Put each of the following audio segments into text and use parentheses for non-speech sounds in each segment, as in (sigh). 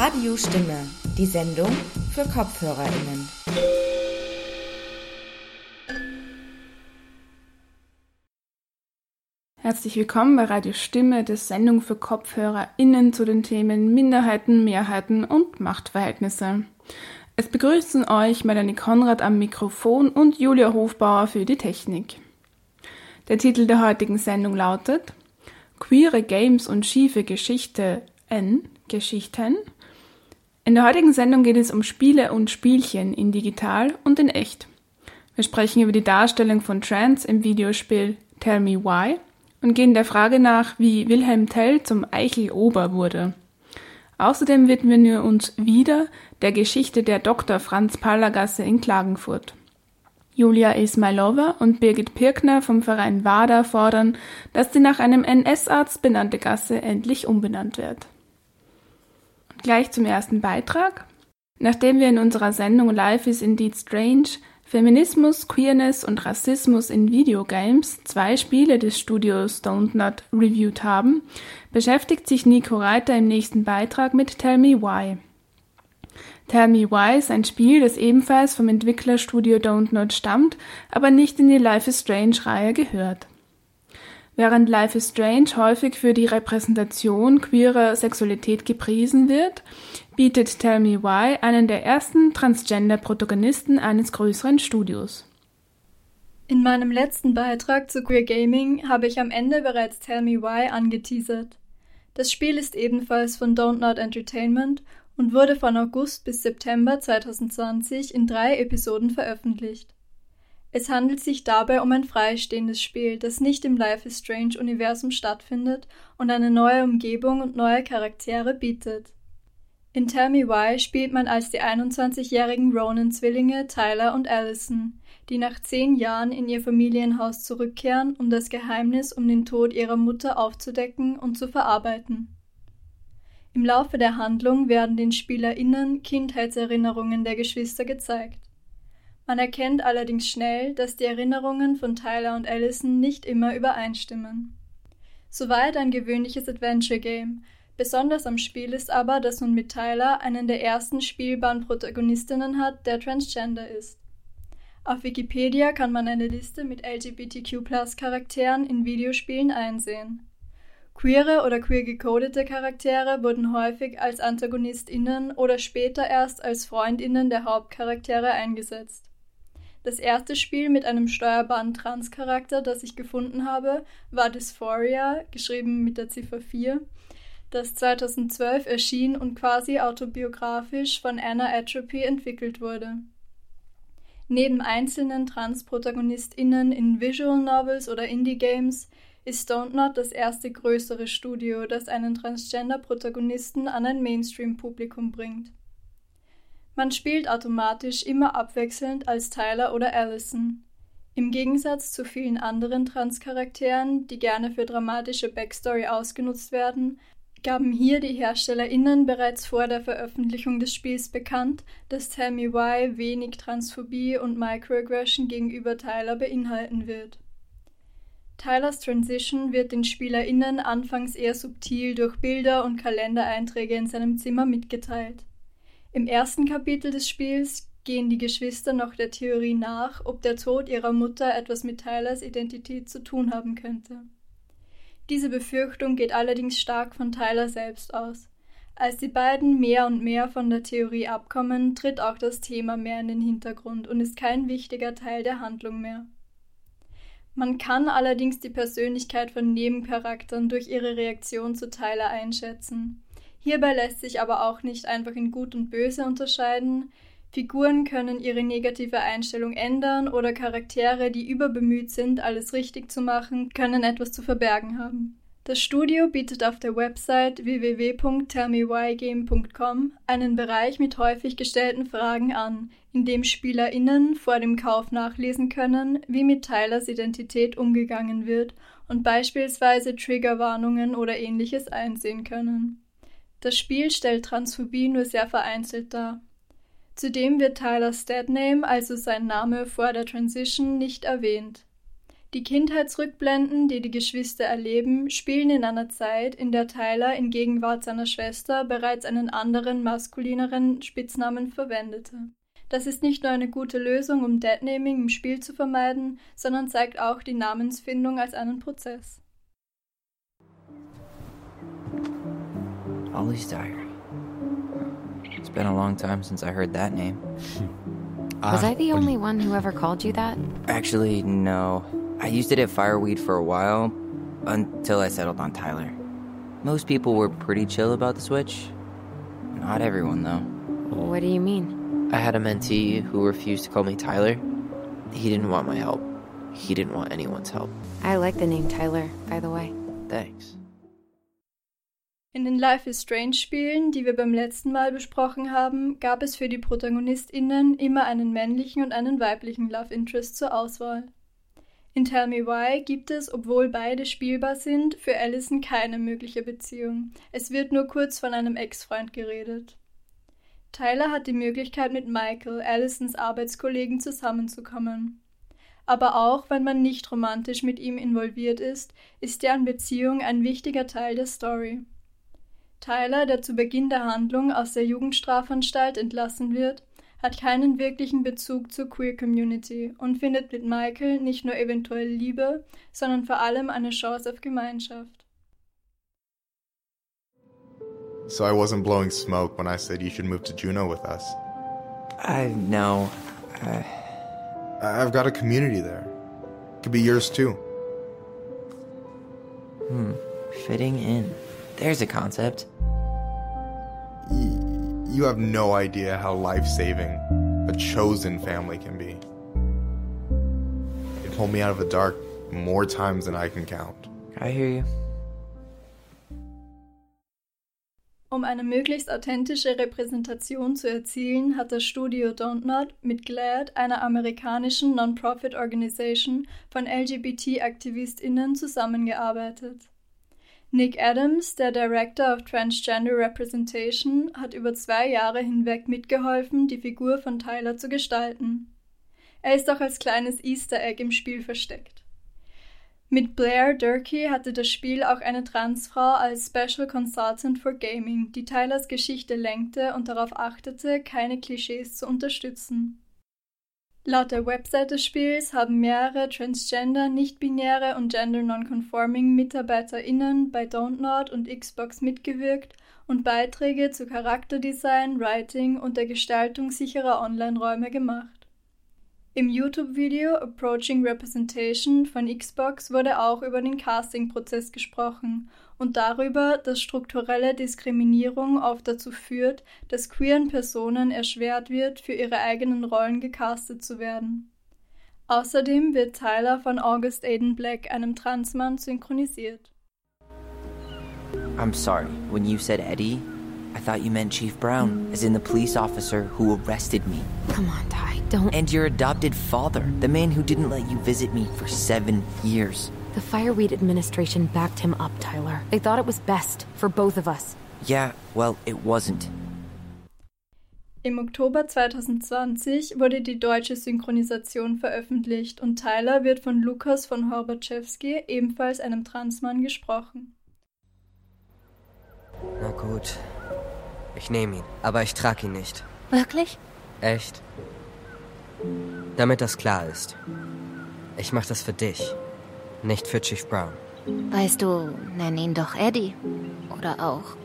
Radiostimme, die Sendung für KopfhörerInnen. Herzlich willkommen bei Radio Stimme, der Sendung für KopfhörerInnen zu den Themen Minderheiten, Mehrheiten und Machtverhältnisse. Es begrüßen euch Melanie Konrad am Mikrofon und Julia Hofbauer für die Technik. Der Titel der heutigen Sendung lautet Queere Games und schiefe Geschichte N Geschichten. In der heutigen Sendung geht es um Spiele und Spielchen in digital und in echt. Wir sprechen über die Darstellung von Trans im Videospiel Tell Me Why und gehen der Frage nach, wie Wilhelm Tell zum Eichelober wurde. Außerdem widmen wir uns wieder der Geschichte der Dr. Franz Pallergasse in Klagenfurt. Julia Ismailova und Birgit Pirkner vom Verein WADA fordern, dass die nach einem NS-Arzt benannte Gasse endlich umbenannt wird. Gleich zum ersten Beitrag. Nachdem wir in unserer Sendung Life is Indeed Strange Feminismus, Queerness und Rassismus in Videogames, zwei Spiele des Studios Don't Not reviewed haben, beschäftigt sich Nico Reiter im nächsten Beitrag mit Tell Me Why. Tell Me Why ist ein Spiel, das ebenfalls vom Entwicklerstudio Don't Not stammt, aber nicht in die Life is Strange Reihe gehört. Während Life is Strange häufig für die Repräsentation queerer Sexualität gepriesen wird, bietet Tell Me Why einen der ersten Transgender-Protagonisten eines größeren Studios. In meinem letzten Beitrag zu Queer Gaming habe ich am Ende bereits Tell Me Why angeteasert. Das Spiel ist ebenfalls von Don't Not Entertainment und wurde von August bis September 2020 in drei Episoden veröffentlicht. Es handelt sich dabei um ein freistehendes Spiel, das nicht im Life is Strange Universum stattfindet und eine neue Umgebung und neue Charaktere bietet. In Tell Me Why spielt man als die 21-jährigen Ronan-Zwillinge Tyler und Allison, die nach zehn Jahren in ihr Familienhaus zurückkehren, um das Geheimnis um den Tod ihrer Mutter aufzudecken und zu verarbeiten. Im Laufe der Handlung werden den SpielerInnen Kindheitserinnerungen der Geschwister gezeigt. Man erkennt allerdings schnell, dass die Erinnerungen von Tyler und Allison nicht immer übereinstimmen. Soweit ein gewöhnliches Adventure-Game. Besonders am Spiel ist aber, dass man mit Tyler einen der ersten spielbaren Protagonistinnen hat, der Transgender ist. Auf Wikipedia kann man eine Liste mit LGBTQ-Charakteren in Videospielen einsehen. Queere oder queer gecodete Charaktere wurden häufig als AntagonistInnen oder später erst als FreundInnen der Hauptcharaktere eingesetzt. Das erste Spiel mit einem steuerbaren Trans-Charakter, das ich gefunden habe, war Dysphoria, geschrieben mit der Ziffer 4, das 2012 erschien und quasi autobiografisch von Anna Atrophy entwickelt wurde. Neben einzelnen Trans-ProtagonistInnen in Visual Novels oder Indie-Games ist Don't Not das erste größere Studio, das einen Transgender-Protagonisten an ein Mainstream-Publikum bringt. Man spielt automatisch immer abwechselnd als Tyler oder Allison. Im Gegensatz zu vielen anderen Trans-Charakteren, die gerne für dramatische Backstory ausgenutzt werden, gaben hier die HerstellerInnen bereits vor der Veröffentlichung des Spiels bekannt, dass Me Why wenig Transphobie und Microaggression gegenüber Tyler beinhalten wird. Tylers Transition wird den SpielerInnen anfangs eher subtil durch Bilder und Kalendereinträge in seinem Zimmer mitgeteilt. Im ersten Kapitel des Spiels gehen die Geschwister noch der Theorie nach, ob der Tod ihrer Mutter etwas mit Tylers Identität zu tun haben könnte. Diese Befürchtung geht allerdings stark von Tyler selbst aus. Als die beiden mehr und mehr von der Theorie abkommen, tritt auch das Thema mehr in den Hintergrund und ist kein wichtiger Teil der Handlung mehr. Man kann allerdings die Persönlichkeit von Nebencharakteren durch ihre Reaktion zu Tyler einschätzen. Hierbei lässt sich aber auch nicht einfach in Gut und Böse unterscheiden. Figuren können ihre negative Einstellung ändern oder Charaktere, die überbemüht sind, alles richtig zu machen, können etwas zu verbergen haben. Das Studio bietet auf der Website www.tellmewhygame.com einen Bereich mit häufig gestellten Fragen an, in dem SpielerInnen vor dem Kauf nachlesen können, wie mit Tylers Identität umgegangen wird und beispielsweise Triggerwarnungen oder ähnliches einsehen können. Das Spiel stellt Transphobie nur sehr vereinzelt dar. Zudem wird Tylers Deadname, also sein Name vor der Transition, nicht erwähnt. Die Kindheitsrückblenden, die die Geschwister erleben, spielen in einer Zeit, in der Tyler in Gegenwart seiner Schwester bereits einen anderen, maskulineren Spitznamen verwendete. Das ist nicht nur eine gute Lösung, um Deadnaming im Spiel zu vermeiden, sondern zeigt auch die Namensfindung als einen Prozess. Ollie's Diary. It's been a long time since I heard that name. (laughs) Was ah, I the only one who ever called you that? Actually, no. I used it at Fireweed for a while, until I settled on Tyler. Most people were pretty chill about the switch. Not everyone, though. What do you mean? I had a mentee who refused to call me Tyler. He didn't want my help. He didn't want anyone's help. I like the name Tyler, by the way. Thanks. In den Life is Strange Spielen, die wir beim letzten Mal besprochen haben, gab es für die ProtagonistInnen immer einen männlichen und einen weiblichen Love Interest zur Auswahl. In Tell Me Why gibt es, obwohl beide spielbar sind, für Allison keine mögliche Beziehung. Es wird nur kurz von einem Ex-Freund geredet. Tyler hat die Möglichkeit, mit Michael, Allisons Arbeitskollegen, zusammenzukommen. Aber auch wenn man nicht romantisch mit ihm involviert ist, ist deren Beziehung ein wichtiger Teil der Story. Tyler, der zu Beginn der Handlung aus der Jugendstrafanstalt entlassen wird, hat keinen wirklichen Bezug zur Queer Community und findet mit Michael nicht nur eventuell Liebe, sondern vor allem eine Chance auf Gemeinschaft. So I wasn't blowing smoke when I said you should move to Juneau with us. I know. I... I've got a community there. Could be yours too. Hmm. Fitting in. There's a concept. You have no idea how life saving a chosen family can be. It pulled me out of the dark more times than I can count. I hear you. Um eine möglichst authentische Repräsentation zu erzielen, hat das Studio Don't Not mit GLAD, einer amerikanischen Non-Profit-Organisation von LGBT-AktivistInnen, zusammengearbeitet. Nick Adams, der Director of Transgender Representation, hat über zwei Jahre hinweg mitgeholfen, die Figur von Tyler zu gestalten. Er ist auch als kleines Easter Egg im Spiel versteckt. Mit Blair Durkee hatte das Spiel auch eine Transfrau als Special Consultant for Gaming, die Tylers Geschichte lenkte und darauf achtete, keine Klischees zu unterstützen. Laut der Website des Spiels haben mehrere Transgender, nicht-binäre und gender-nonconforming MitarbeiterInnen bei Don't und Xbox mitgewirkt und Beiträge zu Charakterdesign, Writing und der Gestaltung sicherer Online-Räume gemacht. Im YouTube-Video Approaching Representation von Xbox wurde auch über den Casting-Prozess gesprochen und darüber, dass strukturelle Diskriminierung oft dazu führt, dass queeren Personen erschwert wird, für ihre eigenen Rollen gecastet zu werden. Außerdem wird Tyler von August Aiden Black, einem Transmann, synchronisiert. I'm sorry, when you said Eddie, I thought you meant Chief Brown, as in the police officer who arrested me. Come on, Ty, don't. And your adopted father, the man who didn't let you visit me for seven years. The Fireweed administration backed him up, Tyler. They thought it was best for both of us. Yeah, well, it wasn't. Im Oktober 2020 wurde die deutsche Synchronisation veröffentlicht und Tyler wird von Lukas von Horbaczewski, ebenfalls einem Transmann, gesprochen. Na gut. Ich nehme ihn, aber ich trage ihn nicht. Wirklich? Echt? Damit das klar ist. Ich mache das für dich, nicht für Chief Brown. Weißt du, nenn ihn doch Eddie. Oder auch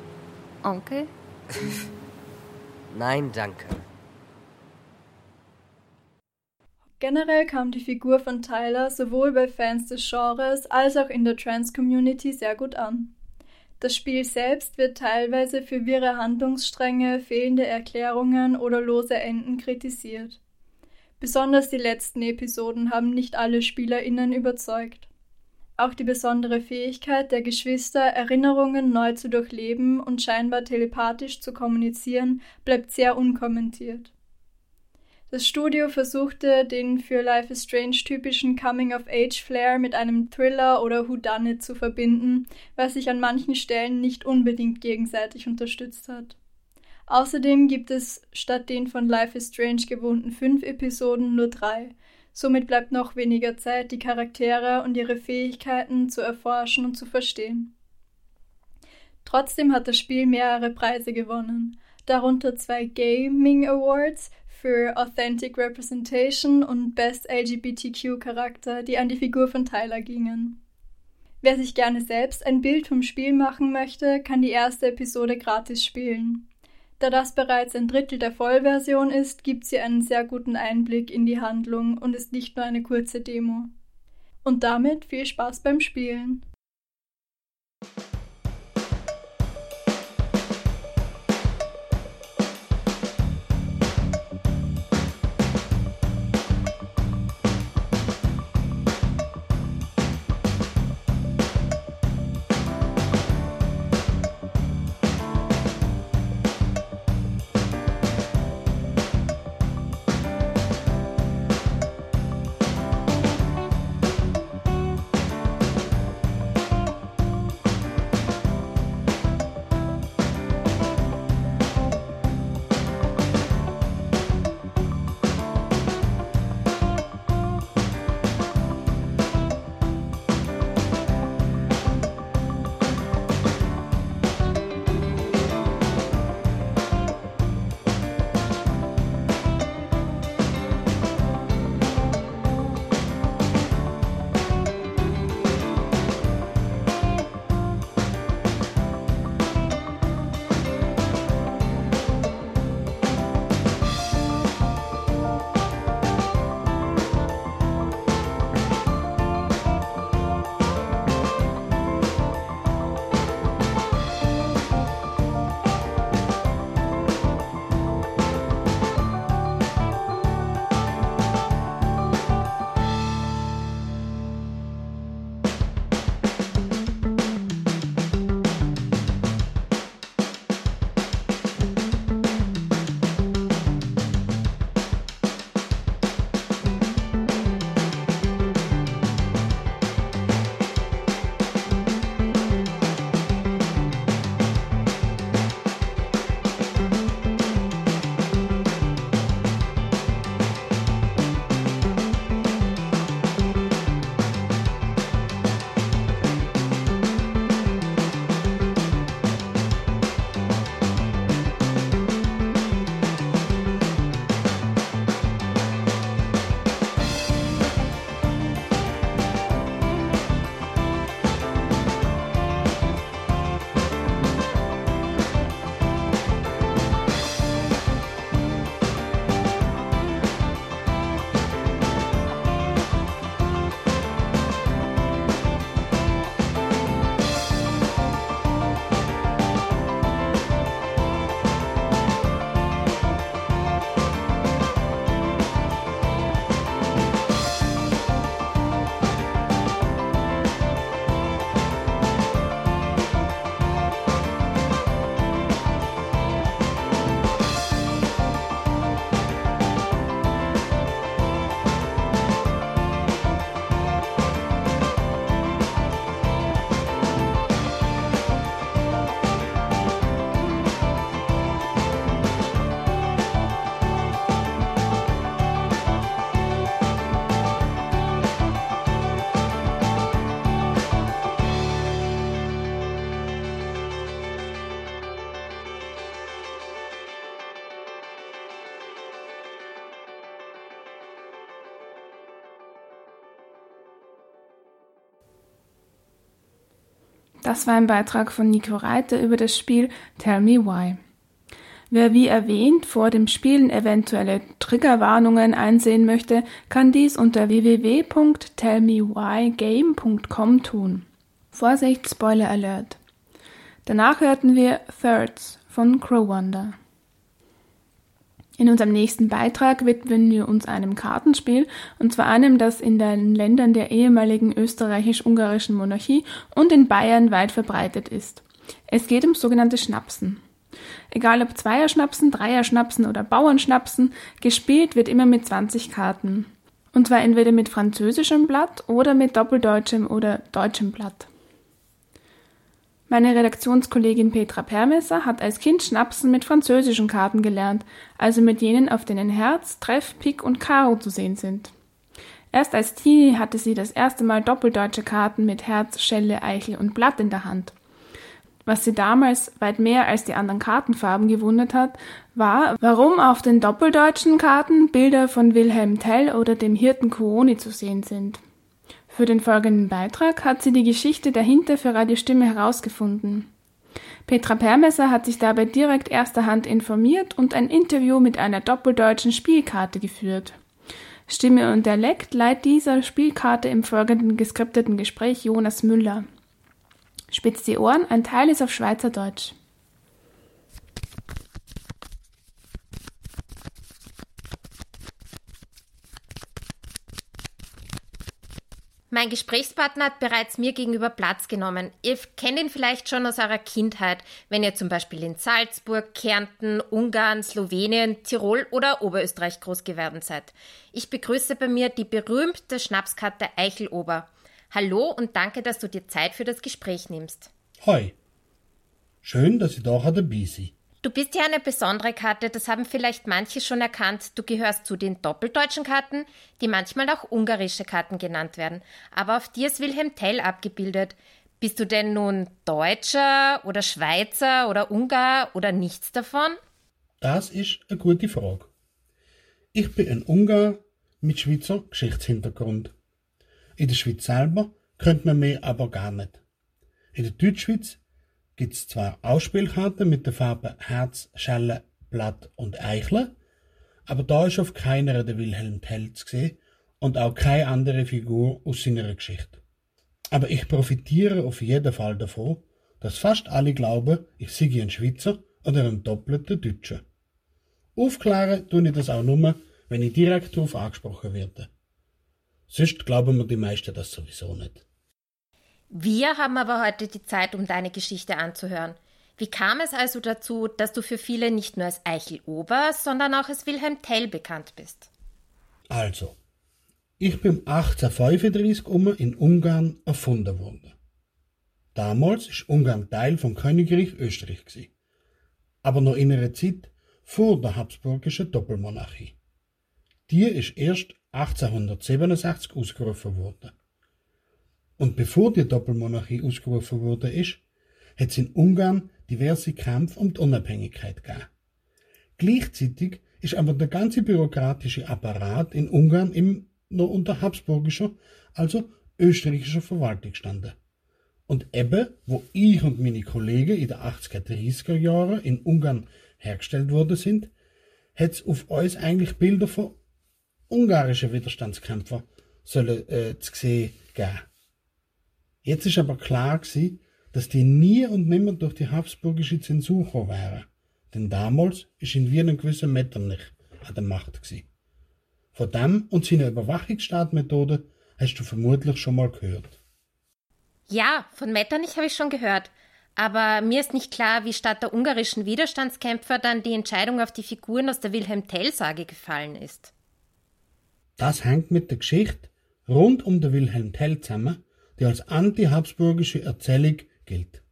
Onkel? (laughs) Nein, danke. Generell kam die Figur von Tyler sowohl bei Fans des Genres als auch in der Trans-Community sehr gut an. Das Spiel selbst wird teilweise für wirre Handlungsstränge, fehlende Erklärungen oder lose Enden kritisiert. Besonders die letzten Episoden haben nicht alle SpielerInnen überzeugt. Auch die besondere Fähigkeit der Geschwister, Erinnerungen neu zu durchleben und scheinbar telepathisch zu kommunizieren, bleibt sehr unkommentiert. Das Studio versuchte, den für Life is Strange typischen Coming-of-Age-Flair mit einem Thriller oder Whodunit zu verbinden, was sich an manchen Stellen nicht unbedingt gegenseitig unterstützt hat. Außerdem gibt es statt den von Life is Strange gewohnten fünf Episoden nur drei. Somit bleibt noch weniger Zeit, die Charaktere und ihre Fähigkeiten zu erforschen und zu verstehen. Trotzdem hat das Spiel mehrere Preise gewonnen, darunter zwei Gaming Awards für Authentic Representation und Best LGBTQ Charakter, die an die Figur von Tyler gingen. Wer sich gerne selbst ein Bild vom Spiel machen möchte, kann die erste Episode gratis spielen. Da das bereits ein Drittel der Vollversion ist, gibt sie einen sehr guten Einblick in die Handlung und ist nicht nur eine kurze Demo. Und damit viel Spaß beim Spielen. Das war ein Beitrag von Nico Reiter über das Spiel Tell Me Why. Wer wie erwähnt vor dem Spielen eventuelle Triggerwarnungen einsehen möchte, kann dies unter www.tellmewhygame.com tun. Vorsicht, Spoiler Alert. Danach hörten wir Thirds von Crow Wonder. In unserem nächsten Beitrag widmen wir uns einem Kartenspiel, und zwar einem, das in den Ländern der ehemaligen österreichisch-ungarischen Monarchie und in Bayern weit verbreitet ist. Es geht um sogenannte Schnapsen. Egal ob Zweierschnapsen, Dreierschnapsen oder Bauernschnapsen, gespielt wird immer mit 20 Karten. Und zwar entweder mit französischem Blatt oder mit doppeldeutschem oder deutschem Blatt. Meine Redaktionskollegin Petra Permesser hat als Kind Schnapsen mit französischen Karten gelernt, also mit jenen, auf denen Herz, Treff, Pik und Karo zu sehen sind. Erst als Teenie hatte sie das erste Mal doppeldeutsche Karten mit Herz, Schelle, Eichel und Blatt in der Hand. Was sie damals weit mehr als die anderen Kartenfarben gewundert hat, war, warum auf den doppeldeutschen Karten Bilder von Wilhelm Tell oder dem Hirten Kuoni zu sehen sind. Für den folgenden Beitrag hat sie die Geschichte dahinter für Radio Stimme herausgefunden. Petra Permesser hat sich dabei direkt erster Hand informiert und ein Interview mit einer doppeldeutschen Spielkarte geführt. Stimme und Dialekt leiht dieser Spielkarte im folgenden geskripteten Gespräch Jonas Müller. Spitzt die Ohren, ein Teil ist auf Schweizerdeutsch. Mein Gesprächspartner hat bereits mir gegenüber Platz genommen. Ihr kennt ihn vielleicht schon aus eurer Kindheit, wenn ihr zum Beispiel in Salzburg, Kärnten, Ungarn, Slowenien, Tirol oder Oberösterreich groß geworden seid. Ich begrüße bei mir die berühmte Schnapskarte Eichelober. Hallo und danke, dass du dir Zeit für das Gespräch nimmst. Hoi. Schön, dass ich da dabei sein. Du bist ja eine besondere Karte, das haben vielleicht manche schon erkannt. Du gehörst zu den doppeldeutschen Karten, die manchmal auch ungarische Karten genannt werden. Aber auf dir ist Wilhelm Tell abgebildet. Bist du denn nun Deutscher oder Schweizer oder Ungar oder nichts davon? Das ist eine gute Frage. Ich bin ein Ungar mit Schweizer Geschichtshintergrund. In der Schweiz selber könnte man mehr aber gar nicht. In der Deutschschweiz gibt es zwar Ausspielkarten mit den Farben Herz, Schelle, Blatt und Eichle, aber da ist auf keiner der Wilhelm Tell zu sehen und auch keine andere Figur aus seiner Geschichte. Aber ich profitiere auf jeden Fall davon, dass fast alle glauben, ich sei ein Schweizer oder ein doppelter Deutscher. Aufklären tue ich das auch nur, wenn ich direkt darauf angesprochen werde. Sonst glauben mir die meisten das sowieso nicht. Wir haben aber heute die Zeit, um deine Geschichte anzuhören. Wie kam es also dazu, dass du für viele nicht nur als Eichel Ober, sondern auch als Wilhelm Tell bekannt bist? Also, ich bin 1835 um in Ungarn erfunden worden. Damals ist Ungarn Teil vom Königreich Österreich gewesen, aber noch in einer Zeit vor der habsburgischen Doppelmonarchie. Die ist erst 1867 ausgerufen worden. Und bevor die Doppelmonarchie ausgerufen wurde, ist, hat es in Ungarn diverse Kämpfe um die Unabhängigkeit gegeben. Gleichzeitig ist aber der ganze bürokratische Apparat in Ungarn im noch unter habsburgischer, also österreichischer Verwaltung gestanden. Und eben, wo ich und meine Kollegen in den 80er, 30er Jahren in Ungarn hergestellt worden sind, hat es auf uns eigentlich Bilder von ungarischen Widerstandskämpfern sollen, äh, zu sehen geben. Jetzt ist aber klar gewesen, dass die nie und nimmer durch die habsburgische Zensur gekommen wären. Denn damals ist in Wien ein gewisser Metternich an der Macht gewesen. Von dem und seiner Überwachungsstaatmethode hast du vermutlich schon mal gehört. Ja, von Metternich habe ich schon gehört. Aber mir ist nicht klar, wie statt der ungarischen Widerstandskämpfer dann die Entscheidung auf die Figuren aus der Wilhelm Tell-Sage gefallen ist. Das hängt mit der Geschichte rund um den Wilhelm Tell zusammen, die als anti-habsburgische Erzählung gilt.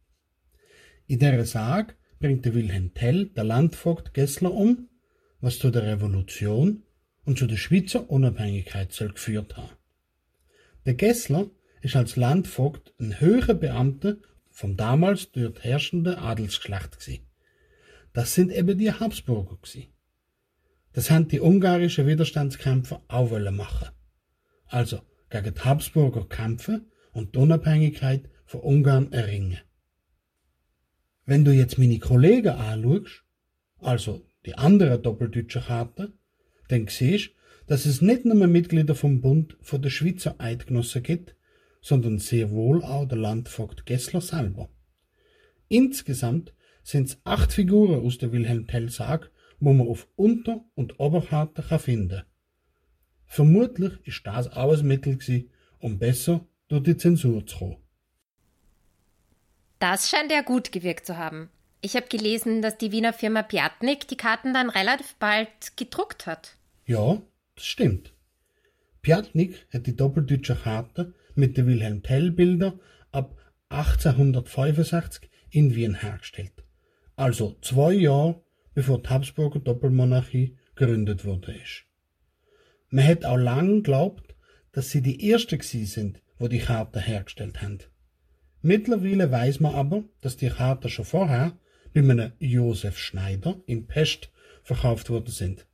In der Sage bringt der Wilhelm Tell der Landvogt Gessler um, was zu der Revolution und zu der Schweizer Unabhängigkeit soll geführt haben. Der Gessler ist als Landvogt ein höherer Beamter vom damals dort herrschenden Adelsgeschlecht gewesen. Das sind eben die Habsburger gewesen. Das haben die ungarischen Widerstandskämpfer auch wollen machen. Also gegen die Habsburger kämpfen und die Unabhängigkeit von Ungarn erringen. Wenn du jetzt meine Kollegen anschaust, also die anderen doppeldeutschen Karten, dann siehst dass es nicht nur Mitglieder vom Bund von der Schweizer Eidgenossen gibt, sondern sehr wohl auch der Landvogt Gessler selber. Insgesamt sind es acht Figuren aus der Wilhelm Tell Sag, wo man auf Unter- und Oberkarten kann finden. Vermutlich ist das auch ein Mittel gewesen, um besser durch die Zensur zu kommen. Das scheint ja gut gewirkt zu haben. Ich habe gelesen, dass die Wiener Firma Piatnik die Karten dann relativ bald gedruckt hat. Ja, das stimmt. Piatnik hat die doppeldeutsche Karte mit den Wilhelm Tell Bilder ab 1865 in Wien hergestellt. Also zwei Jahre bevor die Habsburger Doppelmonarchie gegründet wurde. Man hat auch lange geglaubt, dass sie die Ersten gsi sind, wo die Karten hergestellt haben. Mittlerweile weiß man aber, dass die Karten schon vorher bei einem Josef Schneider in Pest verkauft worden sind.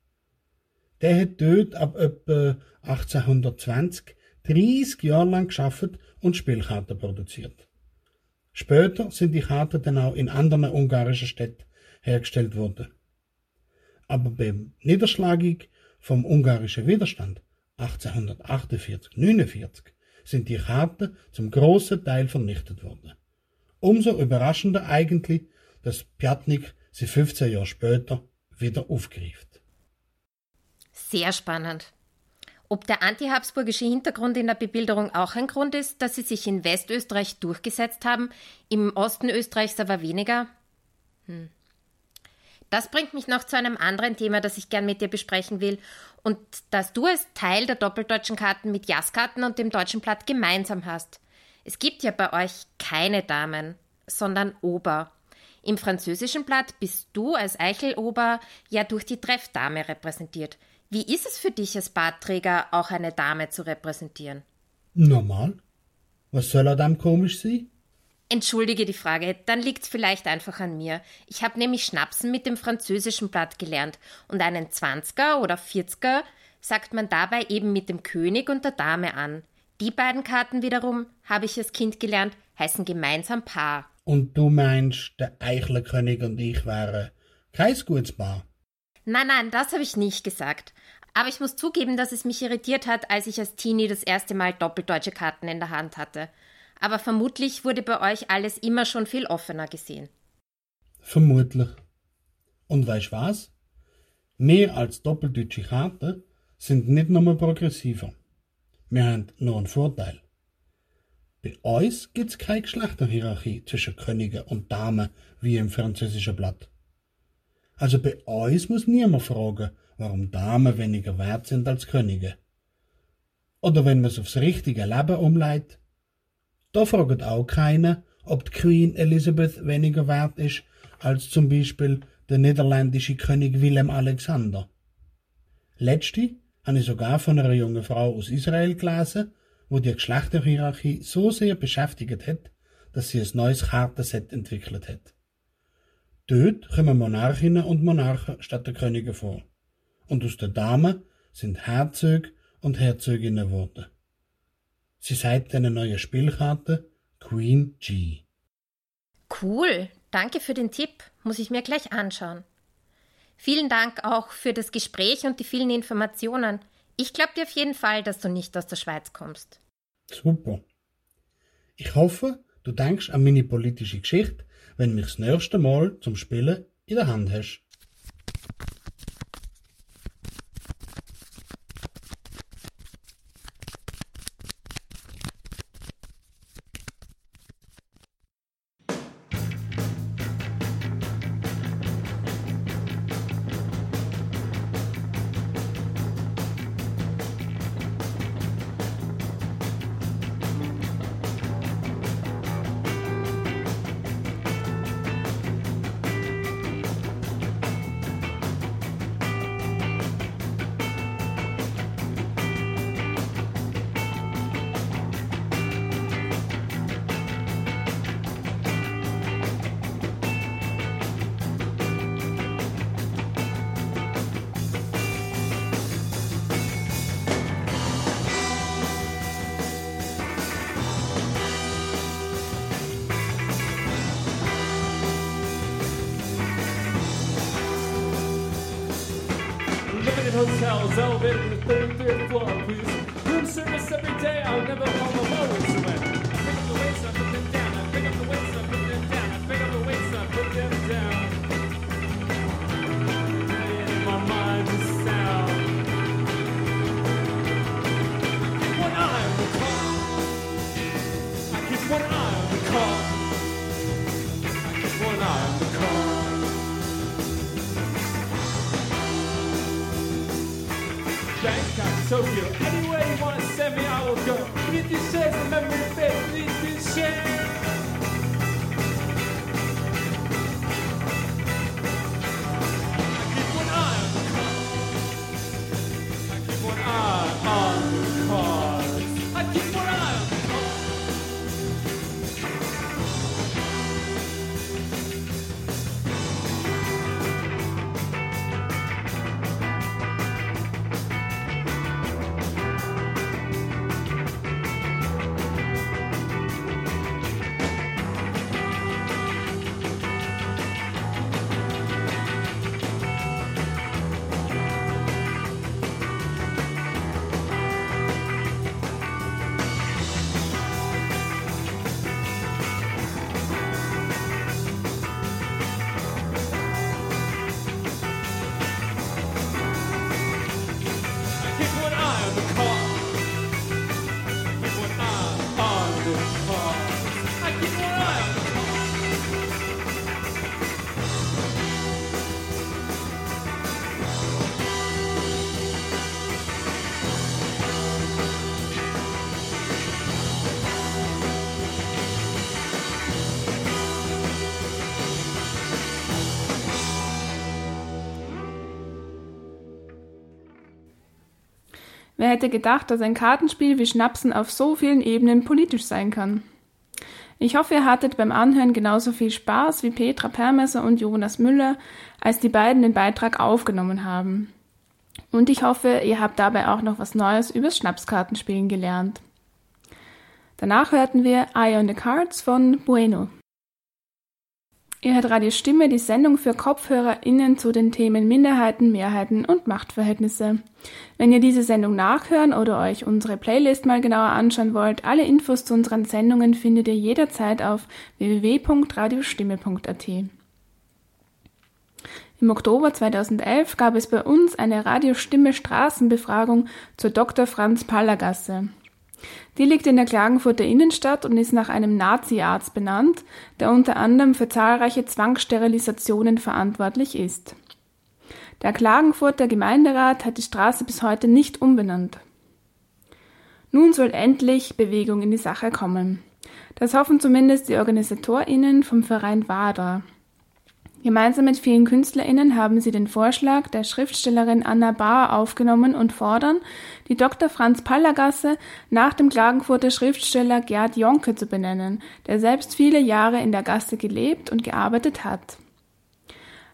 Der hat dort ab etwa 1820 30 Jahre lang geschafft und Spielkarten produziert. Später sind die Karten dann auch in anderen ungarischen Städten hergestellt worden. Aber beim Niederschlagung vom ungarischen Widerstand 1848-49 sind die Karten zum großen Teil vernichtet worden. Umso überraschender eigentlich, dass Pjatnik sie 15 Jahre später wieder aufgreift. Sehr spannend. Ob der antihabsburgische Hintergrund in der Bebilderung auch ein Grund ist, dass sie sich in Westösterreich durchgesetzt haben, im Osten Österreichs aber weniger? Hm. Das bringt mich noch zu einem anderen Thema, das ich gern mit dir besprechen will und das du als Teil der doppeldeutschen Karten mit Jasskarten und dem deutschen Blatt gemeinsam hast. Es gibt ja bei euch keine Damen, sondern Ober. Im französischen Blatt bist du als Eichelober ja durch die Treffdame repräsentiert. Wie ist es für dich als Bartträger, auch eine Dame zu repräsentieren? Normal. Was soll er dann komisch sein? Entschuldige die Frage, dann liegt's vielleicht einfach an mir. Ich habe nämlich Schnapsen mit dem französischen Blatt gelernt und einen Zwanziger oder Vierziger sagt man dabei eben mit dem König und der Dame an. Die beiden Karten wiederum, habe ich als Kind gelernt, heißen gemeinsam Paar. Und du meinst, der Eichlerkönig und ich wären kein gutes Paar? Nein, nein, das habe ich nicht gesagt. Aber ich muss zugeben, dass es mich irritiert hat, als ich als Teenie das erste Mal doppeldeutsche Karten in der Hand hatte. Aber vermutlich wurde bei euch alles immer schon viel offener gesehen. Vermutlich. Und weißt was? Mehr als doppeldeutsche Karten sind nicht nur progressiver. Wir haben noch einen Vorteil. Bei uns gibt's keine Geschlechterhierarchie zwischen Königen und Damen wie im französischen Blatt. Also bei uns muss niemand fragen, warum Damen weniger wert sind als Könige. Oder wenn man es aufs richtige Leben umleitet, da fragt auch keiner, ob die Queen Elizabeth weniger wert ist als zum Beispiel der niederländische König Willem Alexander. Letzte habe ich sogar von einer jungen Frau aus Israel gelesen, wo die Geschlechterhierarchie so sehr beschäftigt hat, dass sie ein neues Kartenset entwickelt hat. Dort kommen Monarchinnen und Monarchen statt der Könige vor. Und aus der Damen sind Herzöge und Herzöginnen geworden. Sie sagt eine neue Spielkarte Queen G. Cool, danke für den Tipp, muss ich mir gleich anschauen. Vielen Dank auch für das Gespräch und die vielen Informationen. Ich glaube dir auf jeden Fall, dass du nicht aus der Schweiz kommst. Super. Ich hoffe, du denkst an meine politische Geschichte wenn mich das nächste Mal zum Spielen in der Hand hast. Wer hätte gedacht, dass ein Kartenspiel wie Schnapsen auf so vielen Ebenen politisch sein kann? Ich hoffe, ihr hattet beim Anhören genauso viel Spaß wie Petra Permesser und Jonas Müller, als die beiden den Beitrag aufgenommen haben. Und ich hoffe, ihr habt dabei auch noch was Neues übers Schnapskartenspielen gelernt. Danach hörten wir Eye on the Cards von Bueno. Ihr hört Radio Stimme, die Sendung für KopfhörerInnen zu den Themen Minderheiten, Mehrheiten und Machtverhältnisse. Wenn ihr diese Sendung nachhören oder euch unsere Playlist mal genauer anschauen wollt, alle Infos zu unseren Sendungen findet ihr jederzeit auf www.radiostimme.at. Im Oktober 2011 gab es bei uns eine Radiostimme Straßenbefragung zur Dr. Franz Pallergasse. Die liegt in der Klagenfurter Innenstadt und ist nach einem Nazi-Arzt benannt, der unter anderem für zahlreiche Zwangssterilisationen verantwortlich ist. Der Klagenfurter Gemeinderat hat die Straße bis heute nicht umbenannt. Nun soll endlich Bewegung in die Sache kommen. Das hoffen zumindest die OrganisatorInnen vom Verein WADA. Gemeinsam mit vielen KünstlerInnen haben sie den Vorschlag der Schriftstellerin Anna Bahr aufgenommen und fordern, die Dr. Franz Pallergasse nach dem Klagenfurter Schriftsteller Gerd Jonke zu benennen, der selbst viele Jahre in der Gasse gelebt und gearbeitet hat.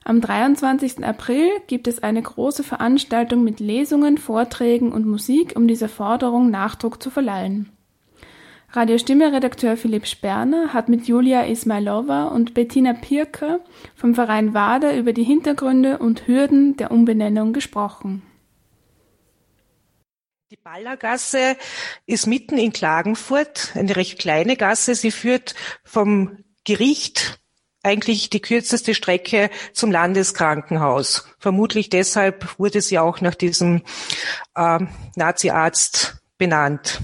Am 23. April gibt es eine große Veranstaltung mit Lesungen, Vorträgen und Musik, um dieser Forderung Nachdruck zu verleihen. Radiostimme-Redakteur Philipp Sperner hat mit Julia Ismailova und Bettina Pirker vom Verein WADA über die Hintergründe und Hürden der Umbenennung gesprochen. Die Ballergasse ist mitten in Klagenfurt, eine recht kleine Gasse. Sie führt vom Gericht eigentlich die kürzeste Strecke zum Landeskrankenhaus. Vermutlich deshalb wurde sie auch nach diesem äh, Nazi-Arzt benannt.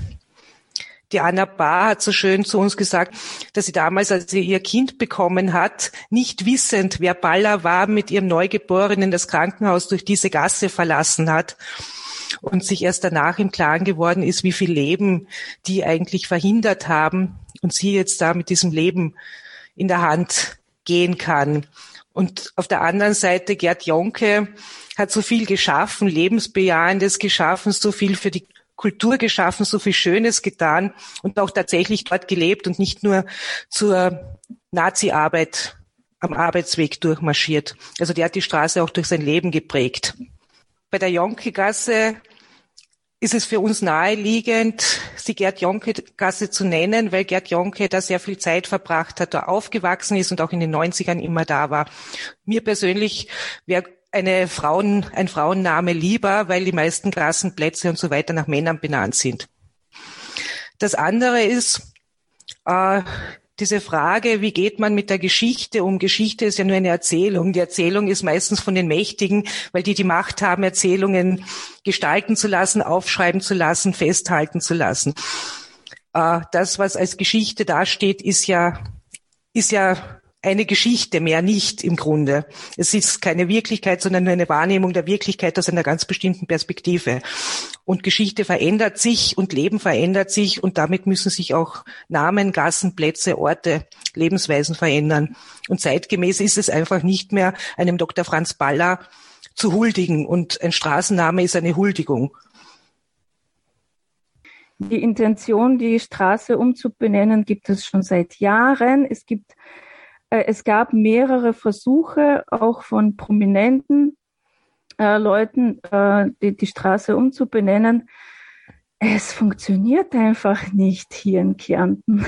Die Anna Bahr hat so schön zu uns gesagt, dass sie damals, als sie ihr Kind bekommen hat, nicht wissend, wer Baller war, mit ihrem Neugeborenen das Krankenhaus durch diese Gasse verlassen hat und sich erst danach im Klaren geworden ist, wie viel Leben die eigentlich verhindert haben und sie jetzt da mit diesem Leben in der Hand gehen kann. Und auf der anderen Seite Gerd Jonke hat so viel geschaffen, lebensbejahendes geschaffen, so viel für die Kultur geschaffen, so viel Schönes getan und auch tatsächlich dort gelebt und nicht nur zur Nazi-Arbeit am Arbeitsweg durchmarschiert. Also der hat die Straße auch durch sein Leben geprägt. Bei der Jonke-Gasse ist es für uns naheliegend, sie Gerd Jonke-Gasse zu nennen, weil Gerd Jonke da sehr viel Zeit verbracht hat, da aufgewachsen ist und auch in den 90ern immer da war. Mir persönlich wäre eine Frauen, ein Frauenname lieber, weil die meisten Klassenplätze und so weiter nach Männern benannt sind. Das andere ist äh, diese Frage, wie geht man mit der Geschichte um? Geschichte ist ja nur eine Erzählung. Die Erzählung ist meistens von den Mächtigen, weil die die Macht haben, Erzählungen gestalten zu lassen, aufschreiben zu lassen, festhalten zu lassen. Äh, das, was als Geschichte dasteht, ist ja, ist ja eine Geschichte, mehr nicht im Grunde. Es ist keine Wirklichkeit, sondern nur eine Wahrnehmung der Wirklichkeit aus einer ganz bestimmten Perspektive. Und Geschichte verändert sich und Leben verändert sich und damit müssen sich auch Namen, Gassen, Plätze, Orte, Lebensweisen verändern. Und zeitgemäß ist es einfach nicht mehr einem Dr. Franz Baller zu huldigen und ein Straßenname ist eine Huldigung. Die Intention, die Straße umzubenennen, gibt es schon seit Jahren. Es gibt äh, es gab mehrere Versuche, auch von prominenten äh, Leuten, äh, die, die Straße umzubenennen. Es funktioniert einfach nicht hier in Kärnten.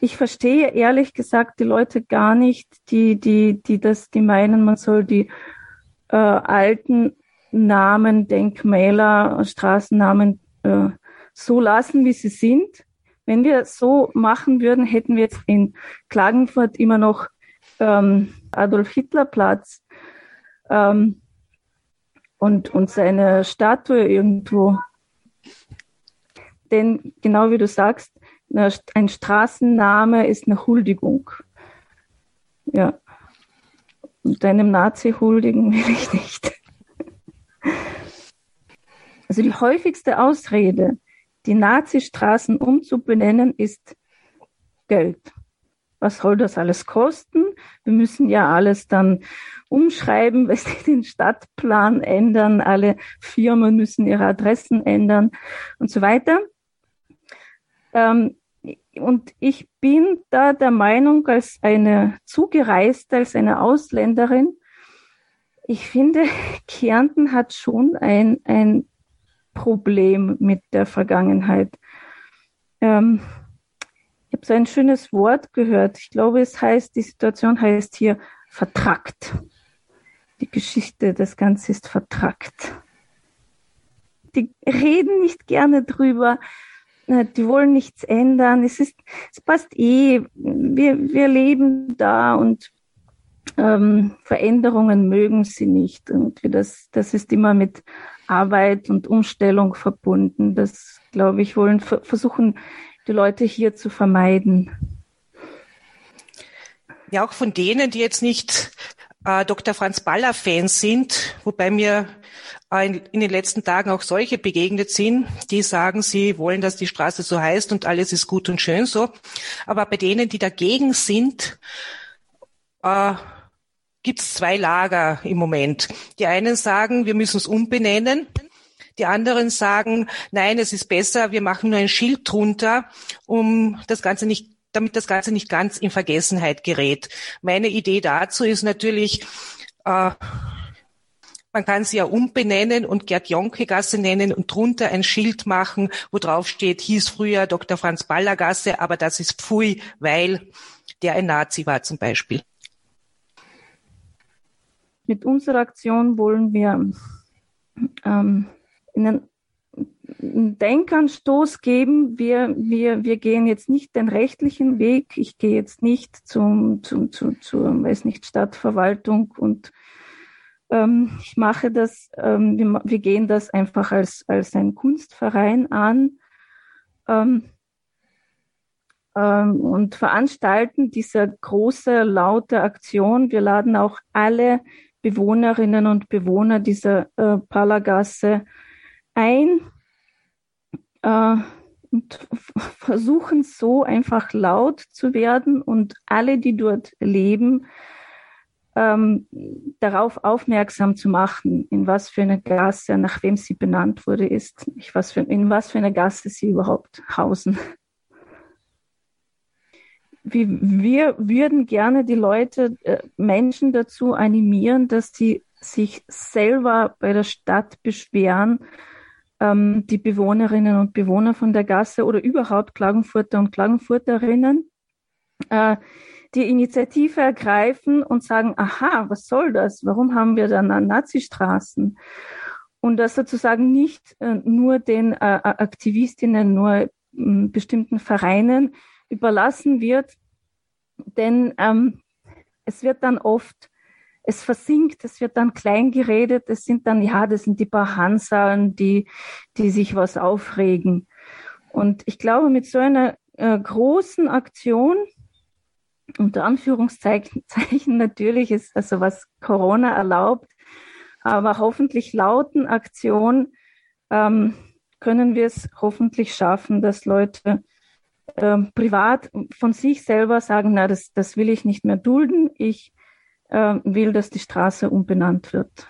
Ich verstehe ehrlich gesagt die Leute gar nicht, die, die, die das, die meinen, man soll die äh, alten Namen, Denkmäler, Straßennamen äh, so lassen, wie sie sind wenn wir so machen würden, hätten wir jetzt in Klagenfurt immer noch ähm, Adolf Hitler Platz ähm, und, und seine Statue irgendwo. Denn genau wie du sagst, ein Straßenname ist eine Huldigung. Ja. Und einem Nazi huldigen will ich nicht. (laughs) Also die häufigste Ausrede, die Nazistraßen umzubenennen, ist Geld. Was soll das alles kosten? Wir müssen ja alles dann umschreiben, (laughs) den Stadtplan ändern, alle Firmen müssen ihre Adressen ändern und so weiter. Ähm, und ich bin da der Meinung, als eine Zugereiste, als eine Ausländerin, ich finde, (laughs) Kärnten hat schon ein, ein Problem mit der Vergangenheit. Ähm, so ein schönes Wort gehört. Ich glaube, es heißt, die Situation heißt hier vertrackt. Die Geschichte, das Ganze ist vertrackt. Die reden nicht gerne drüber. Die wollen nichts ändern. Es ist, es passt eh. Wir, wir leben da und ähm, Veränderungen mögen sie nicht. Und das, das ist immer mit Arbeit und Umstellung verbunden. Das, glaube ich, wollen versuchen die Leute hier zu vermeiden. Ja, auch von denen, die jetzt nicht äh, Dr. Franz Baller Fans sind, wobei mir äh, in, in, den letzten Tagen auch solche begegnet sind, die sagen, sie wollen, dass die Straße so heißt und alles ist gut und schön so. Aber bei denen, die dagegen sind, äh, gibt es zwei Lager im Moment. Die einen sagen, wir müssen es umbenennen. Die anderen sagen, nein, es ist besser, wir machen nur ein Schild drunter, um das Ganze nicht damit das Ganze nicht ganz in Vergessenheit gerät. Meine Idee dazu ist natürlich, äh, man kann sie ja umbenennen und Gerd-Jonke-Gasse nennen und drunter ein Schild machen, wo drauf steht, hieß früher Dr. Franz Baller Gasse, aber das ist Pfui, weil der ein Nazi war zum Beispiel. Mit unserer Aktion wollen wir ähm, einen Denkanstoß geben. Wir, wir, wir gehen jetzt nicht den rechtlichen Weg. Ich gehe jetzt nicht zum, zum, zum, zur, weiß nicht, Stadtverwaltung und ähm, ich mache das, ähm, wir, wir gehen das einfach als, als ein Kunstverein an ähm, ähm, und veranstalten diese große, laute Aktion. Wir laden auch alle Bewohnerinnen und Bewohner dieser äh, Palagasse ein äh, und (laughs) versuchen so einfach laut zu werden und alle, die dort leben, ähm, darauf aufmerksam zu machen, in was für eine Gasse, nach wem sie benannt wurde, ist, was für, in was für eine Gasse sie überhaupt hausen. Wir, wir würden gerne die Leute, äh, Menschen dazu animieren, dass sie sich selber bei der Stadt beschweren, ähm, die Bewohnerinnen und Bewohner von der Gasse oder überhaupt Klagenfurter und Klagenfurterinnen äh, die Initiative ergreifen und sagen, aha, was soll das? Warum haben wir dann Nazistraßen? Und das sozusagen nicht äh, nur den äh, Aktivistinnen, nur äh, bestimmten Vereinen überlassen wird, denn ähm, es wird dann oft es versinkt, es wird dann klein geredet, es sind dann, ja, das sind die paar Hansalen, die, die sich was aufregen. Und ich glaube, mit so einer äh, großen Aktion, unter Anführungszeichen (laughs) natürlich ist also was Corona erlaubt, aber hoffentlich lauten Aktion ähm, können wir es hoffentlich schaffen, dass Leute äh, privat von sich selber sagen, na, das, das will ich nicht mehr dulden. Ich will, dass die Straße umbenannt wird.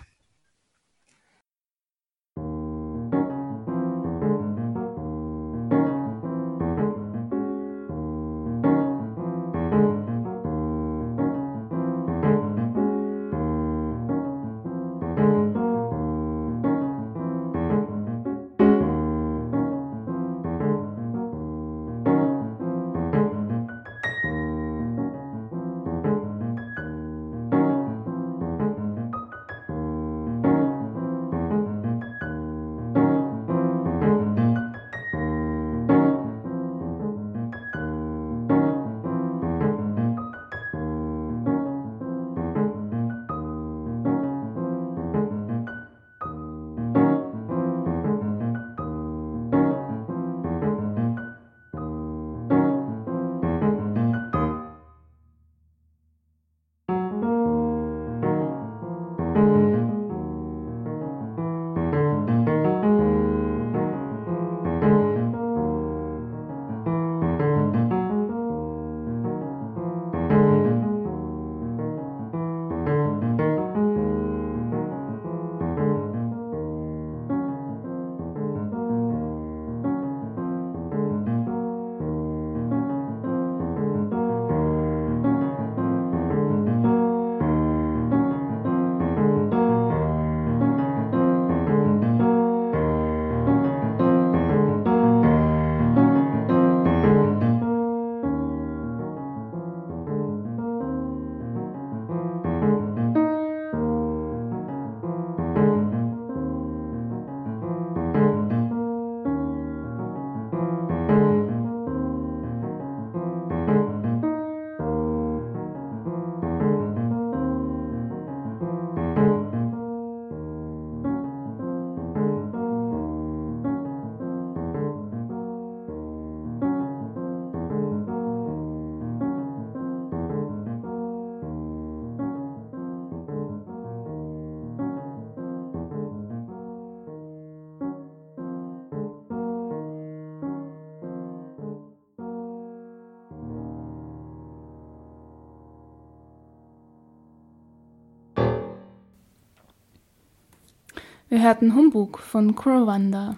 Wir hörten Humbug von Kurwanda.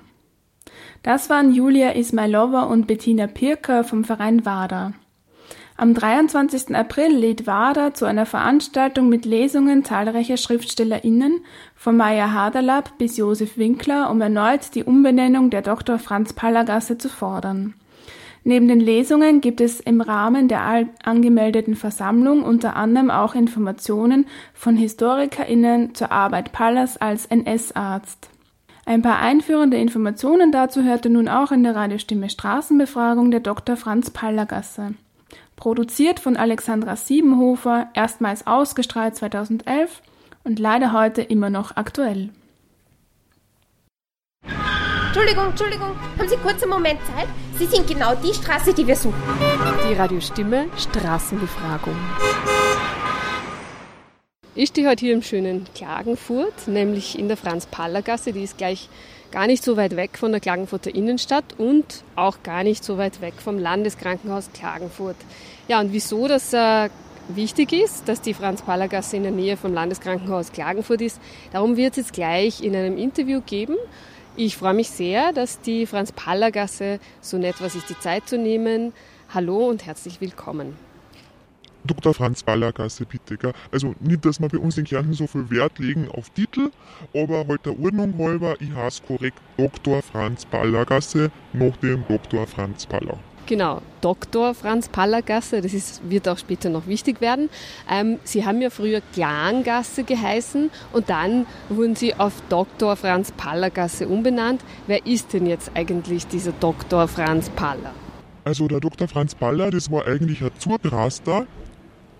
Das waren Julia Ismailova und Bettina Pirker vom Verein WADA. Am 23. April lädt WADA zu einer Veranstaltung mit Lesungen zahlreicher SchriftstellerInnen, von Maya Haderlapp bis Josef Winkler, um erneut die Umbenennung der Dr. Franz Pallergasse zu fordern. Neben den Lesungen gibt es im Rahmen der angemeldeten Versammlung unter anderem auch Informationen von HistorikerInnen zur Arbeit Pallers als NS-Arzt. Ein paar einführende Informationen dazu hörte nun auch in der Radiostimme Straßenbefragung der Dr. Franz Pallergasse. Produziert von Alexandra Siebenhofer, erstmals ausgestrahlt 2011 und leider heute immer noch aktuell. Entschuldigung, Entschuldigung, haben Sie kurz einen Moment Zeit? Sie sind genau die Straße, die wir suchen. Die Radiostimme Straßenbefragung. Ich stehe heute hier im schönen Klagenfurt, nämlich in der Franz-Paller-Gasse. Die ist gleich gar nicht so weit weg von der Klagenfurter Innenstadt und auch gar nicht so weit weg vom Landeskrankenhaus Klagenfurt. Ja, und wieso das äh, wichtig ist, dass die Franz-Paller-Gasse in der Nähe vom Landeskrankenhaus Klagenfurt ist, darum wird es jetzt gleich in einem Interview geben. Ich freue mich sehr, dass die Franz-Paller-Gasse so nett war, sich die Zeit zu nehmen. Hallo und herzlich willkommen. Dr. Franz Ballergasse, bitte. Gell? Also nicht, dass wir bei uns in Kärnten so viel Wert legen auf Titel, aber halt der Ordnung halber, ich heiße korrekt Dr. Franz Ballergasse nach dem Dr. Franz Baller. Genau, Dr. Franz Pallergasse, das ist, wird auch später noch wichtig werden. Ähm, Sie haben ja früher Klangasse geheißen und dann wurden Sie auf Dr. Franz Pallergasse umbenannt. Wer ist denn jetzt eigentlich dieser Dr. Franz Paller? Also der Dr. Franz Baller, das war eigentlich ein Zurbraster.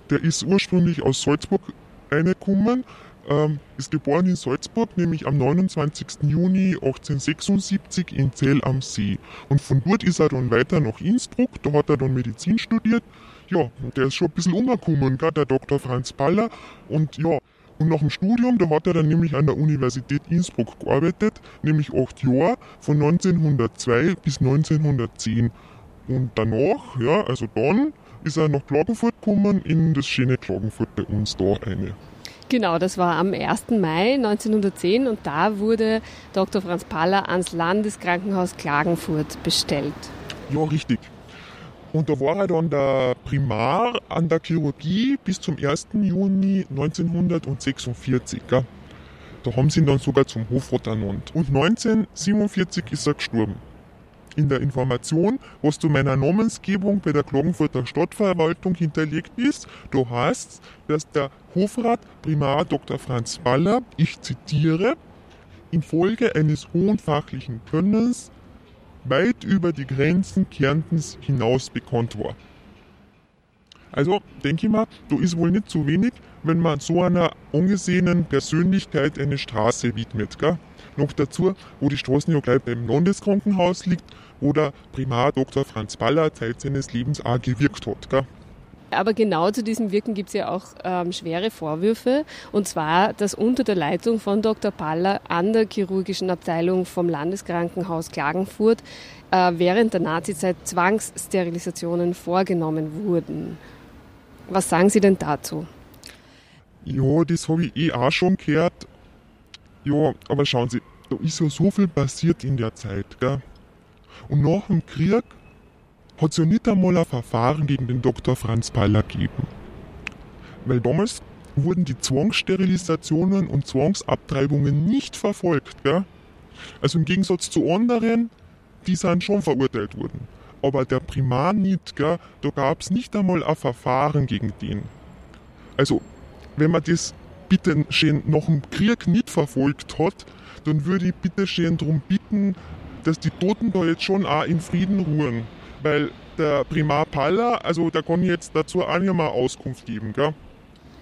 Der ist ursprünglich aus Salzburg reingekommen, ähm, ist geboren in Salzburg, nämlich am 29. Juni 1876 in Zell am See. Und von dort ist er dann weiter nach Innsbruck, da hat er dann Medizin studiert. Ja, der ist schon ein bisschen umgekommen, gell, der Dr. Franz Baller. Und ja, und nach dem Studium, da hat er dann nämlich an der Universität Innsbruck gearbeitet, nämlich acht Jahre, von 1902 bis 1910. Und danach, ja, also dann, ist er nach Klagenfurt gekommen, in das schöne Klagenfurt bei uns da eine. Genau, das war am 1. Mai 1910 und da wurde Dr. Franz Paller ans Landeskrankenhaus Klagenfurt bestellt. Ja, richtig. Und da war er dann der Primar an der Chirurgie bis zum 1. Juni 1946. Gell? Da haben sie ihn dann sogar zum Hofrat ernannt. Und 1947 ist er gestorben in der Information, was zu meiner Namensgebung bei der Klagenfurter Stadtverwaltung hinterlegt ist. Da heißt dass der Hofrat Primar Dr. Franz Baller, ich zitiere, infolge eines hohen fachlichen Könnens weit über die Grenzen Kärntens hinaus bekannt war. Also denke ich mal, da ist wohl nicht zu wenig, wenn man so einer angesehenen Persönlichkeit eine Straße widmet. Gell? Noch dazu, wo die Straße ja gleich beim Landeskrankenhaus liegt, wo der Primar Dr. Franz Baller Zeit seines Lebens auch gewirkt hat. Gell? Aber genau zu diesem Wirken gibt es ja auch ähm, schwere Vorwürfe. Und zwar, dass unter der Leitung von Dr. Baller an der chirurgischen Abteilung vom Landeskrankenhaus Klagenfurt äh, während der Nazizeit Zwangssterilisationen vorgenommen wurden. Was sagen Sie denn dazu? Ja, das habe ich eh auch schon gehört. Ja, aber schauen Sie, da ist ja so viel passiert in der Zeit. Gell? Und nach dem Krieg hat es ja nicht einmal ein Verfahren gegen den Dr. Franz Peiler gegeben. Weil damals wurden die Zwangssterilisationen und Zwangsabtreibungen nicht verfolgt. Gell? Also im Gegensatz zu anderen, die sind schon verurteilt worden. Aber der Primar nicht, gell? da gab es nicht einmal ein Verfahren gegen den. Also, wenn man das bitte schön nach dem Krieg nicht verfolgt hat, dann würde ich bitte schön darum bitten, dass die Toten da jetzt schon auch in Frieden ruhen. Weil der Primar Palla, also da kann ich jetzt dazu auch nicht mehr Auskunft geben, gell?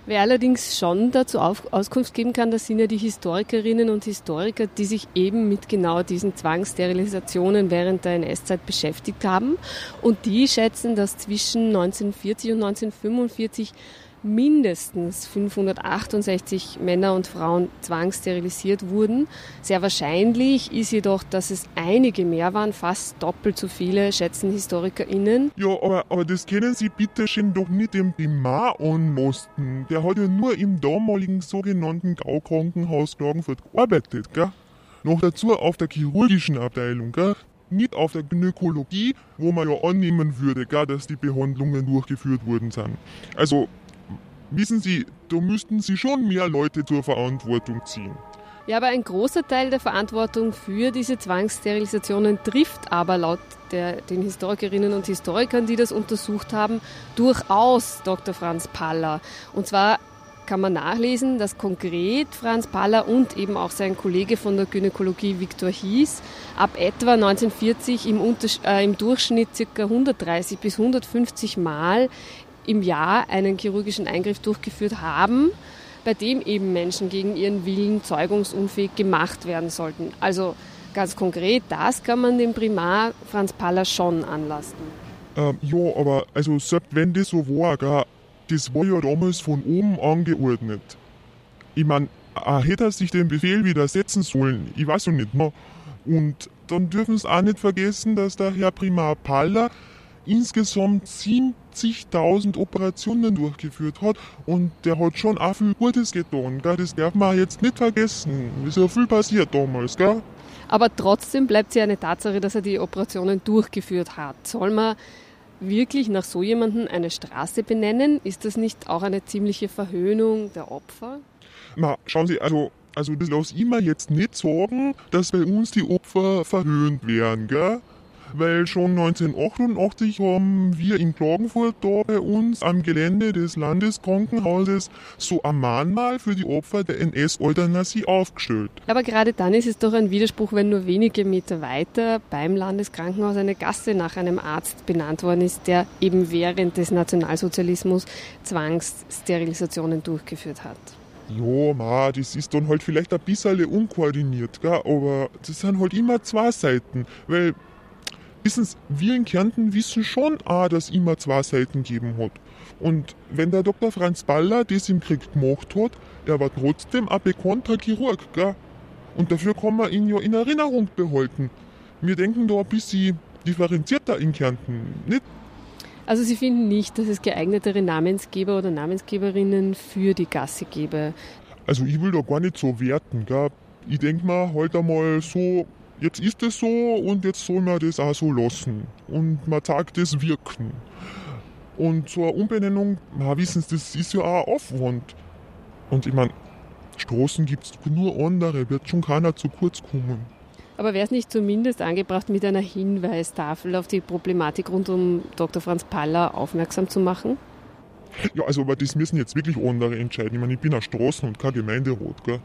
Wer allerdings schon dazu auf, Auskunft geben kann, das sind ja die Historikerinnen und Historiker, die sich eben mit genau diesen Zwangssterilisationen während der NS-Zeit beschäftigt haben. Und die schätzen, dass zwischen 1940 und 1945 mindestens 568 Männer und Frauen zwangssterilisiert wurden. Sehr wahrscheinlich ist jedoch, dass es einige mehr waren, fast doppelt so viele, schätzen HistorikerInnen. Ja, aber, aber das können Sie bitte schön doch nicht dem Primar anmosten. Der hat ja nur im damaligen sogenannten Gaukrankenhaus Klagenfurt gearbeitet, gell? Noch dazu auf der chirurgischen Abteilung, gell? Nicht auf der Gynäkologie, wo man ja annehmen würde, gell, dass die Behandlungen durchgeführt worden sind. Also, wissen Sie, da müssten Sie schon mehr Leute zur Verantwortung ziehen. Ja, aber ein großer Teil der Verantwortung für diese Zwangssterilisationen trifft aber laut der, den Historikerinnen und Historikern, die das untersucht haben, durchaus Dr. Franz Paller. Und zwar kann man nachlesen, dass konkret Franz Paller und eben auch sein Kollege von der Gynäkologie Viktor Hies ab etwa 1940 im, äh, im Durchschnitt ca. 130 bis 150 Mal im Jahr einen chirurgischen Eingriff durchgeführt haben, bei dem eben Menschen gegen ihren Willen zeugungsunfähig gemacht werden sollten. Also ganz konkret, das kann man dem Primar Franz Paller schon anlasten. Ähm, ja, aber also selbst wenn das so war, gell, das war ja damals von oben angeordnet. Ich meine, hätte er sich den Befehl widersetzen sollen, ich weiß ja nicht mehr. Und dann dürfen Sie auch nicht vergessen, dass der Herr Primar Paller insgesamt 70.000 Operationen durchgeführt hat und der hat schon auch viel Gutes getan. Gell? Das darf man jetzt nicht vergessen. Ist ja viel passiert damals, gell? Aber trotzdem bleibt es ja eine Tatsache, dass er die Operationen durchgeführt hat. Soll man wirklich nach so jemandem eine Straße benennen? Ist das nicht auch eine ziemliche Verhöhnung der Opfer? Na, schauen Sie, also, also das lass ich mir jetzt nicht sagen, dass bei uns die Opfer verhöhnt werden, gell? Weil schon 1988 haben wir in Klagenfurt da bei uns am Gelände des Landeskrankenhauses so ein Mahnmal für die Opfer der NS-Euthanasie aufgestellt. Aber gerade dann ist es doch ein Widerspruch, wenn nur wenige Meter weiter beim Landeskrankenhaus eine Gasse nach einem Arzt benannt worden ist, der eben während des Nationalsozialismus Zwangssterilisationen durchgeführt hat. Ja, ma, das ist dann halt vielleicht ein bisschen unkoordiniert, gell? aber das sind halt immer zwei Seiten, weil Wissen Sie, wir in Kärnten wissen schon auch, dass es immer zwei Seiten geben hat. Und wenn der Dr. Franz Baller das im Krieg gemacht hat, er war trotzdem ein bekannter Chirurg, gell? Und dafür kann man ihn ja in Erinnerung behalten. Wir denken da ein bisschen differenzierter in Kärnten, nicht? Also Sie finden nicht, dass es geeignetere Namensgeber oder Namensgeberinnen für die Gasse gäbe? Also ich will da gar nicht so werten, gell? Ich denke mal halt einmal so, jetzt ist es so und jetzt soll man das auch so lassen. Und man zeigt das Wirken. Und so eine Umbenennung, na, wissen Sie, das ist ja auch Aufwand. Und ich meine, Straßen gibt es nur andere, wird schon keiner zu kurz kommen. Aber wäre es nicht zumindest angebracht, mit einer Hinweistafel auf die Problematik rund um Dr. Franz Paller aufmerksam zu machen? Ja, also aber das müssen jetzt wirklich andere entscheiden. Ich meine, ich bin ein Straßen- und kein Gemeinderat, gell?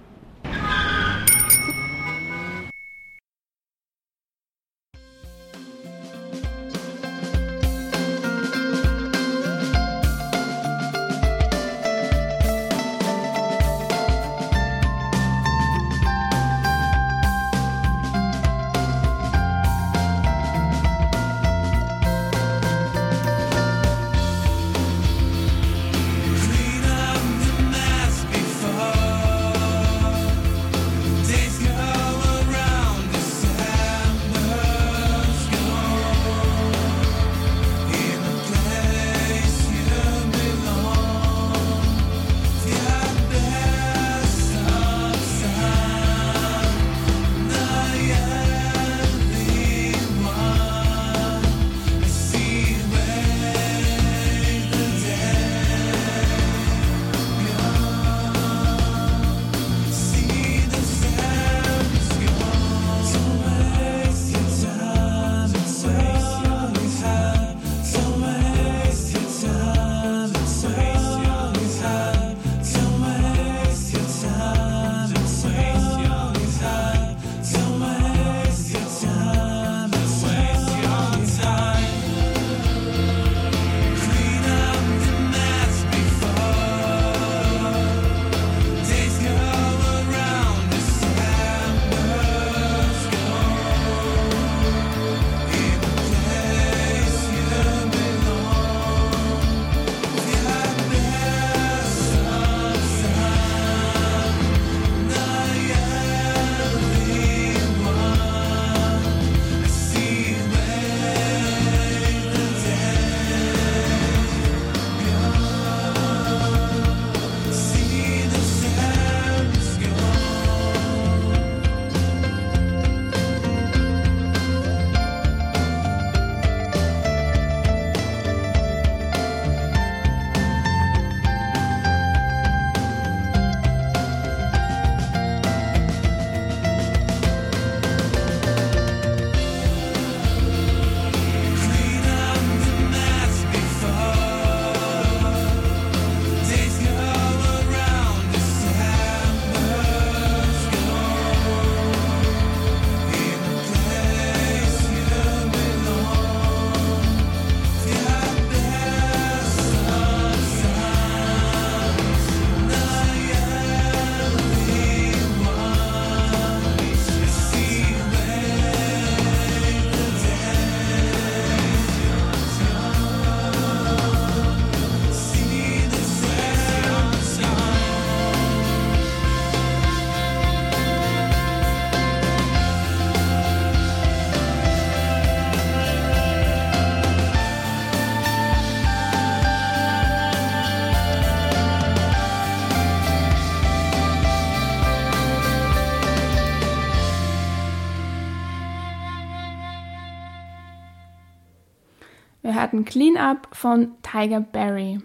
Hörten Clean Up von Tiger Barry.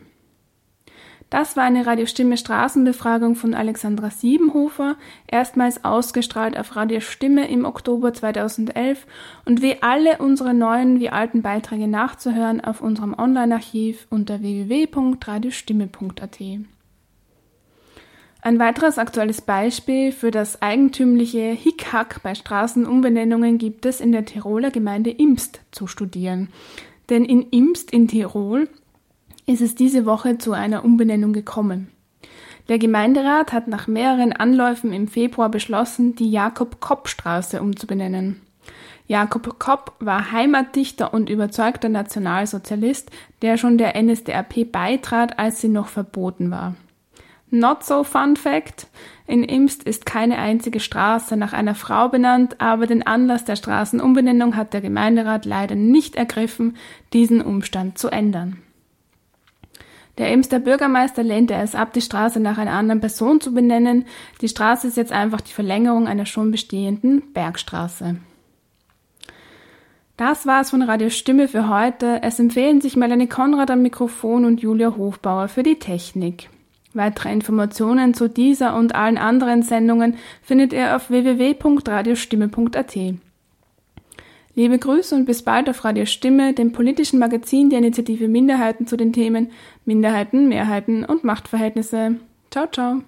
Das war eine Radiostimme Straßenbefragung von Alexandra Siebenhofer, erstmals ausgestrahlt auf Radiostimme im Oktober 2011 und wie alle unsere neuen wie alten Beiträge nachzuhören auf unserem Online-Archiv unter www.radiostimme.at. Ein weiteres aktuelles Beispiel für das eigentümliche Hickhack bei Straßenumbenennungen gibt es in der Tiroler Gemeinde Imst zu studieren. Denn in Imst in Tirol ist es diese Woche zu einer Umbenennung gekommen. Der Gemeinderat hat nach mehreren Anläufen im Februar beschlossen, die Jakob-Kopp-Straße umzubenennen. Jakob Kopp war Heimatdichter und überzeugter Nationalsozialist, der schon der NSDAP beitrat, als sie noch verboten war. Not so fun fact. In Imst ist keine einzige Straße nach einer Frau benannt, aber den Anlass der Straßenumbenennung hat der Gemeinderat leider nicht ergriffen, diesen Umstand zu ändern. Der Imster Bürgermeister lehnte es ab, die Straße nach einer anderen Person zu benennen. Die Straße ist jetzt einfach die Verlängerung einer schon bestehenden Bergstraße. Das war's von Radio Stimme für heute. Es empfehlen sich Melanie Konrad am Mikrofon und Julia Hofbauer für die Technik. Weitere Informationen zu dieser und allen anderen Sendungen findet ihr auf www.radiostimme.at. Liebe Grüße und bis bald auf Radio Stimme, dem politischen Magazin der Initiative Minderheiten zu den Themen Minderheiten, Mehrheiten und Machtverhältnisse. Ciao, ciao.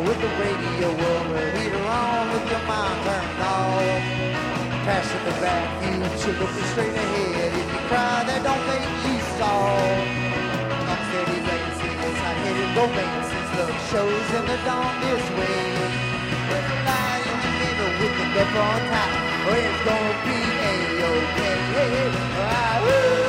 With the radio over, heater on with your mind turned off. Pass in the back, you should look straight ahead. If you cry, that don't make you soft. I'm steady dances, I headed romances, love shows in the dawn this way. There's a light in the middle with the cup on top. Oh, it's gonna be a-okay. Hey, hey,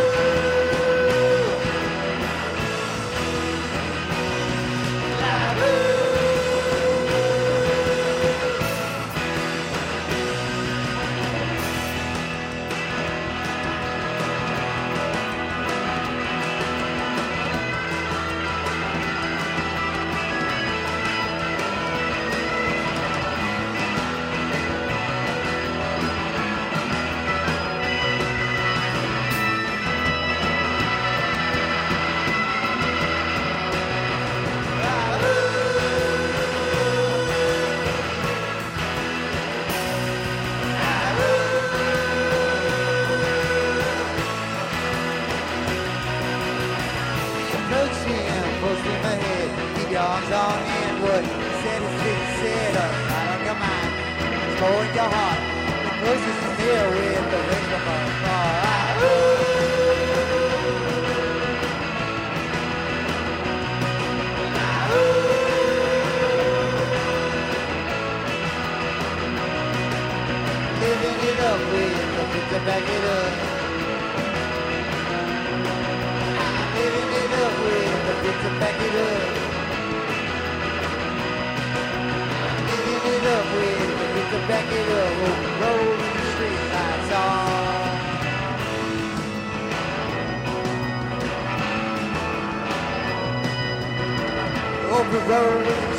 in your heart, the here with the ring of ooh. Living it up with the to back it up. Living it up with the back it up. Living it up with Open road in the